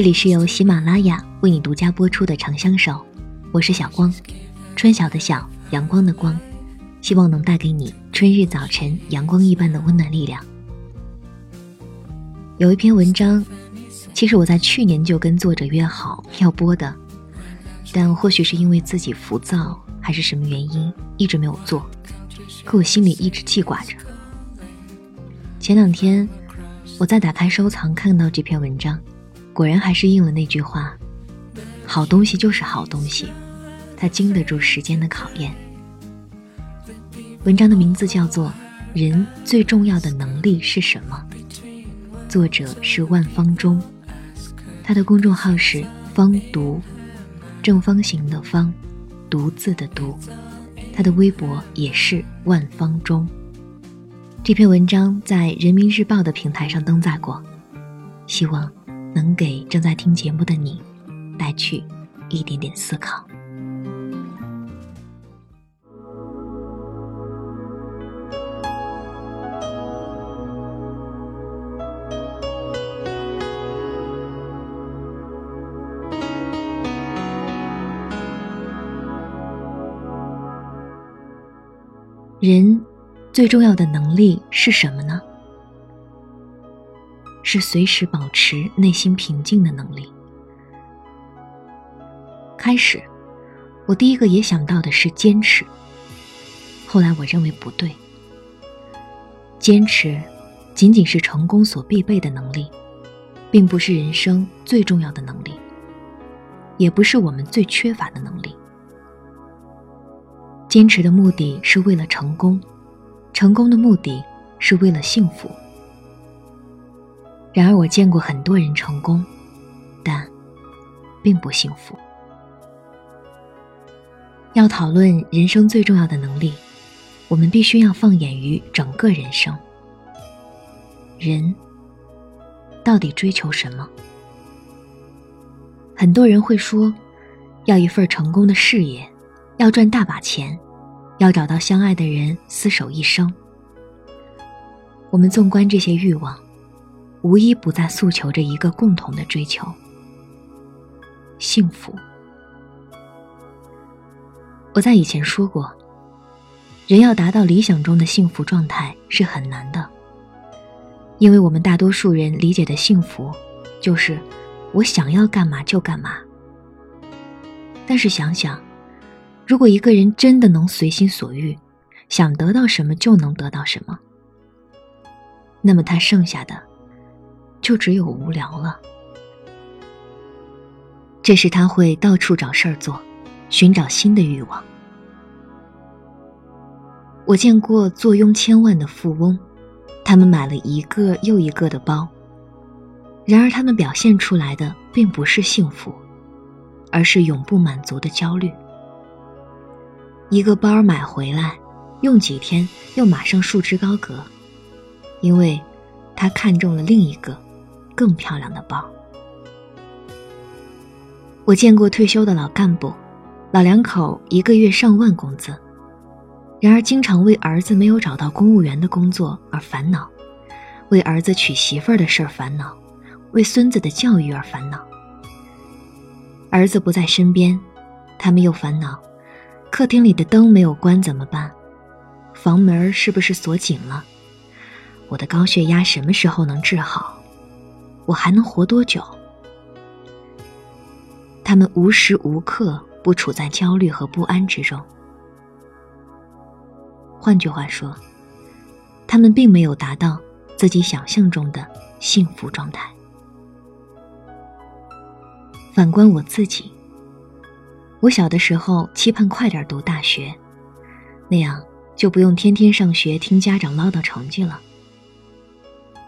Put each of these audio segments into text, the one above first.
这里是由喜马拉雅为你独家播出的《长相守》，我是小光，春晓的晓，阳光的光，希望能带给你春日早晨阳光一般的温暖力量。有一篇文章，其实我在去年就跟作者约好要播的，但或许是因为自己浮躁，还是什么原因，一直没有做，可我心里一直记挂着。前两天，我在打开收藏看到这篇文章。果然还是应了那句话，好东西就是好东西，它经得住时间的考验。文章的名字叫做《人最重要的能力是什么》，作者是万方中，他的公众号是方读，正方形的方，独字的独，他的微博也是万方中。这篇文章在人民日报的平台上登载过，希望。能给正在听节目的你带去一点点思考。人最重要的能力是什么呢？是随时保持内心平静的能力。开始，我第一个也想到的是坚持。后来我认为不对。坚持，仅仅是成功所必备的能力，并不是人生最重要的能力，也不是我们最缺乏的能力。坚持的目的是为了成功，成功的目的是为了幸福。然而，我见过很多人成功，但并不幸福。要讨论人生最重要的能力，我们必须要放眼于整个人生。人到底追求什么？很多人会说，要一份成功的事业，要赚大把钱，要找到相爱的人厮守一生。我们纵观这些欲望。无一不在诉求着一个共同的追求：幸福。我在以前说过，人要达到理想中的幸福状态是很难的，因为我们大多数人理解的幸福，就是我想要干嘛就干嘛。但是想想，如果一个人真的能随心所欲，想得到什么就能得到什么，那么他剩下的。就只有无聊了。这时他会到处找事儿做，寻找新的欲望。我见过坐拥千万的富翁，他们买了一个又一个的包，然而他们表现出来的并不是幸福，而是永不满足的焦虑。一个包买回来，用几天又马上束之高阁，因为他看中了另一个。更漂亮的包。我见过退休的老干部，老两口一个月上万工资，然而经常为儿子没有找到公务员的工作而烦恼，为儿子娶媳妇儿的事儿烦恼，为孙子的教育而烦恼。儿子不在身边，他们又烦恼：客厅里的灯没有关怎么办？房门是不是锁紧了？我的高血压什么时候能治好？我还能活多久？他们无时无刻不处在焦虑和不安之中。换句话说，他们并没有达到自己想象中的幸福状态。反观我自己，我小的时候期盼快点读大学，那样就不用天天上学听家长唠叨成绩了。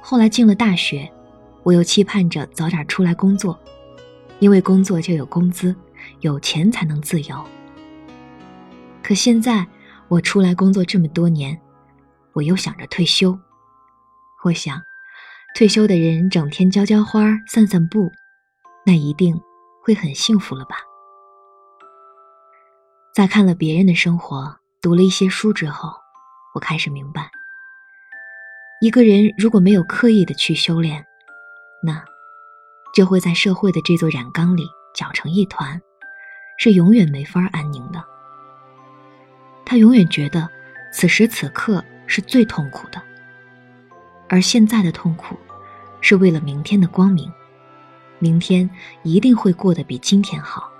后来进了大学。我又期盼着早点出来工作，因为工作就有工资，有钱才能自由。可现在我出来工作这么多年，我又想着退休。我想，退休的人整天浇浇花、散散步，那一定会很幸福了吧？在看了别人的生活，读了一些书之后，我开始明白，一个人如果没有刻意的去修炼，那，就会在社会的这座染缸里搅成一团，是永远没法安宁的。他永远觉得此时此刻是最痛苦的，而现在的痛苦，是为了明天的光明。明天一定会过得比今天好。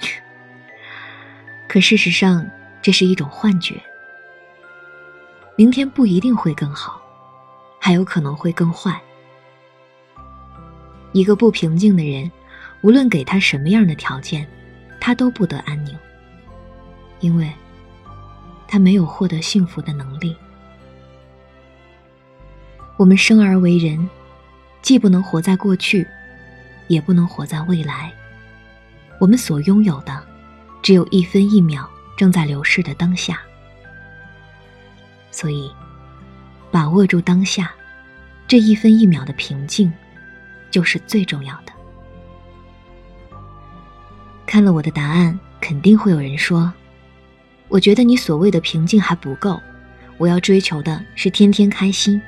可事实上，这是一种幻觉。明天不一定会更好，还有可能会更坏。一个不平静的人，无论给他什么样的条件，他都不得安宁，因为他没有获得幸福的能力。我们生而为人。既不能活在过去，也不能活在未来。我们所拥有的，只有一分一秒正在流逝的当下。所以，把握住当下，这一分一秒的平静，就是最重要的。看了我的答案，肯定会有人说：“我觉得你所谓的平静还不够，我要追求的是天天开心。”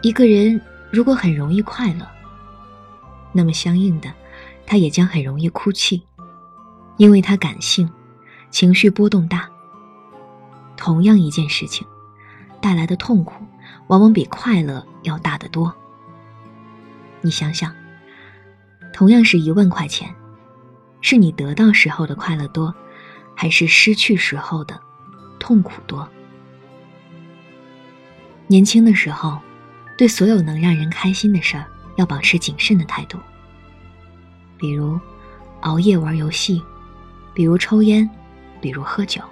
一个人如果很容易快乐，那么相应的，他也将很容易哭泣，因为他感性，情绪波动大。同样一件事情，带来的痛苦，往往比快乐要大得多。你想想，同样是一万块钱，是你得到时候的快乐多，还是失去时候的痛苦多？年轻的时候。对所有能让人开心的事儿，要保持谨慎的态度。比如，熬夜玩游戏，比如抽烟，比如喝酒。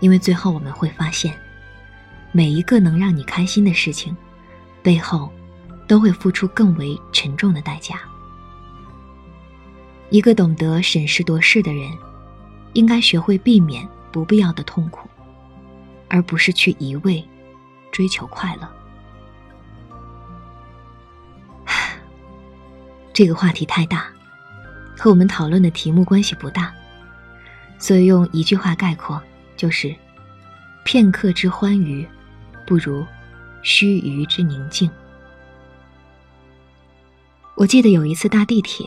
因为最后我们会发现，每一个能让你开心的事情，背后，都会付出更为沉重的代价。一个懂得审时度势的人，应该学会避免不必要的痛苦，而不是去一味。追求快乐，这个话题太大，和我们讨论的题目关系不大，所以用一句话概括，就是“片刻之欢愉，不如须臾之宁静”。我记得有一次搭地铁，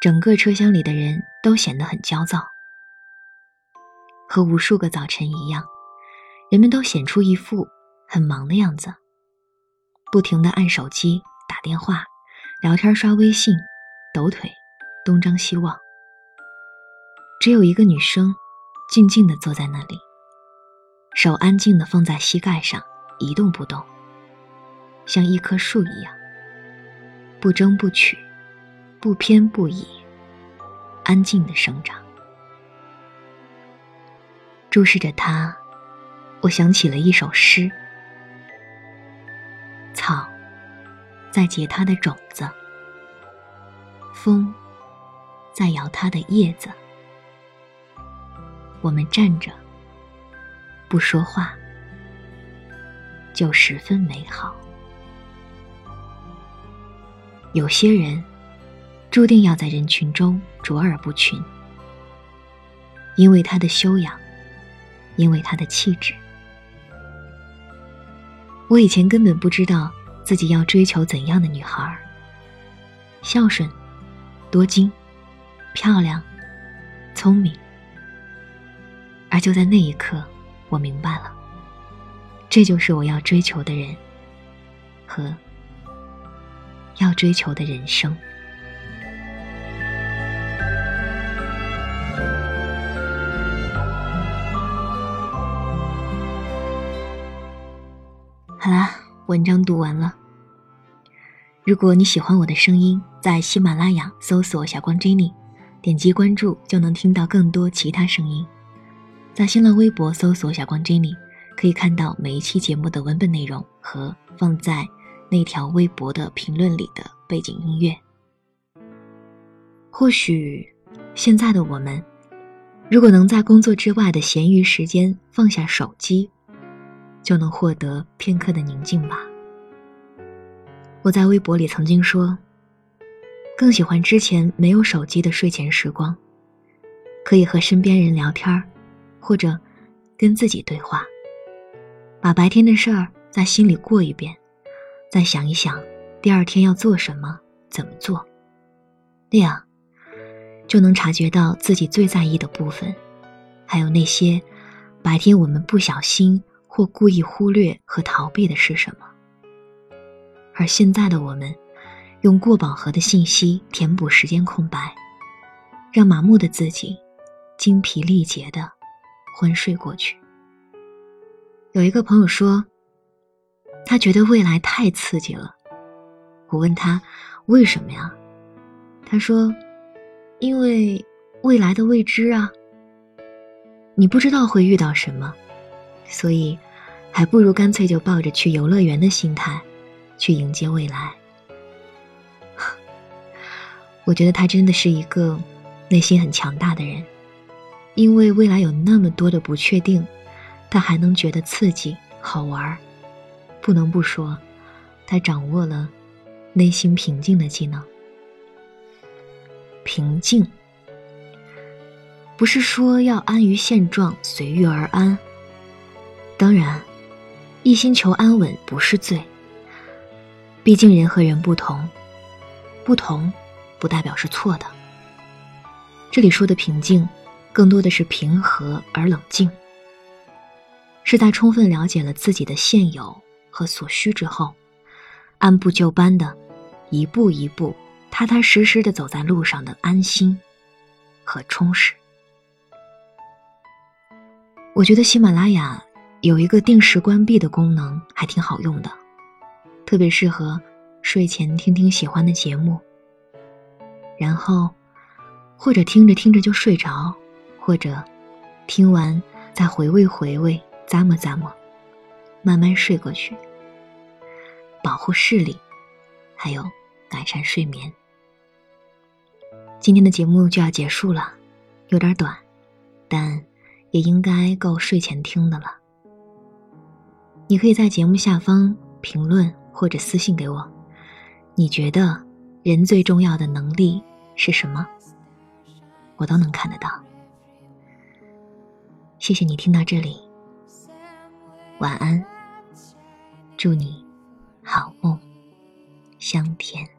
整个车厢里的人都显得很焦躁，和无数个早晨一样，人们都显出一副。很忙的样子，不停的按手机、打电话、聊天、刷微信、抖腿、东张西望。只有一个女生，静静的坐在那里，手安静的放在膝盖上，一动不动，像一棵树一样，不争不取，不偏不倚，安静的生长。注视着它，我想起了一首诗。草，在结它的种子；风，在摇它的叶子。我们站着，不说话，就十分美好。有些人，注定要在人群中卓尔不群，因为他的修养，因为他的气质。我以前根本不知道自己要追求怎样的女孩儿。孝顺、多金、漂亮、聪明。而就在那一刻，我明白了，这就是我要追求的人，和要追求的人生。好啦，文章读完了。如果你喜欢我的声音，在喜马拉雅搜索“小光 Jenny”，点击关注就能听到更多其他声音。在新浪微博搜索“小光 Jenny”，可以看到每一期节目的文本内容和放在那条微博的评论里的背景音乐。或许，现在的我们，如果能在工作之外的闲余时间放下手机。就能获得片刻的宁静吧。我在微博里曾经说，更喜欢之前没有手机的睡前时光，可以和身边人聊天儿或者跟自己对话，把白天的事儿在心里过一遍，再想一想第二天要做什么，怎么做，那样就能察觉到自己最在意的部分，还有那些白天我们不小心或故意忽略和逃避的是什么。而现在的我们，用过饱和的信息填补时间空白，让麻木的自己精疲力竭的昏睡过去。有一个朋友说，他觉得未来太刺激了。我问他为什么呀？他说，因为未来的未知啊，你不知道会遇到什么，所以还不如干脆就抱着去游乐园的心态。去迎接未来。我觉得他真的是一个内心很强大的人，因为未来有那么多的不确定，他还能觉得刺激好玩不能不说，他掌握了内心平静的技能。平静，不是说要安于现状、随遇而安。当然，一心求安稳不是罪。毕竟人和人不同，不同不代表是错的。这里说的平静，更多的是平和而冷静，是在充分了解了自己的现有和所需之后，按部就班的，一步一步踏踏实实的走在路上的安心和充实。我觉得喜马拉雅有一个定时关闭的功能，还挺好用的。特别适合睡前听听喜欢的节目，然后或者听着听着就睡着，或者听完再回味回味，咂摸咂摸，慢慢睡过去，保护视力，还有改善睡眠。今天的节目就要结束了，有点短，但也应该够睡前听的了。你可以在节目下方评论。或者私信给我，你觉得人最重要的能力是什么？我都能看得到。谢谢你听到这里，晚安，祝你好梦香甜。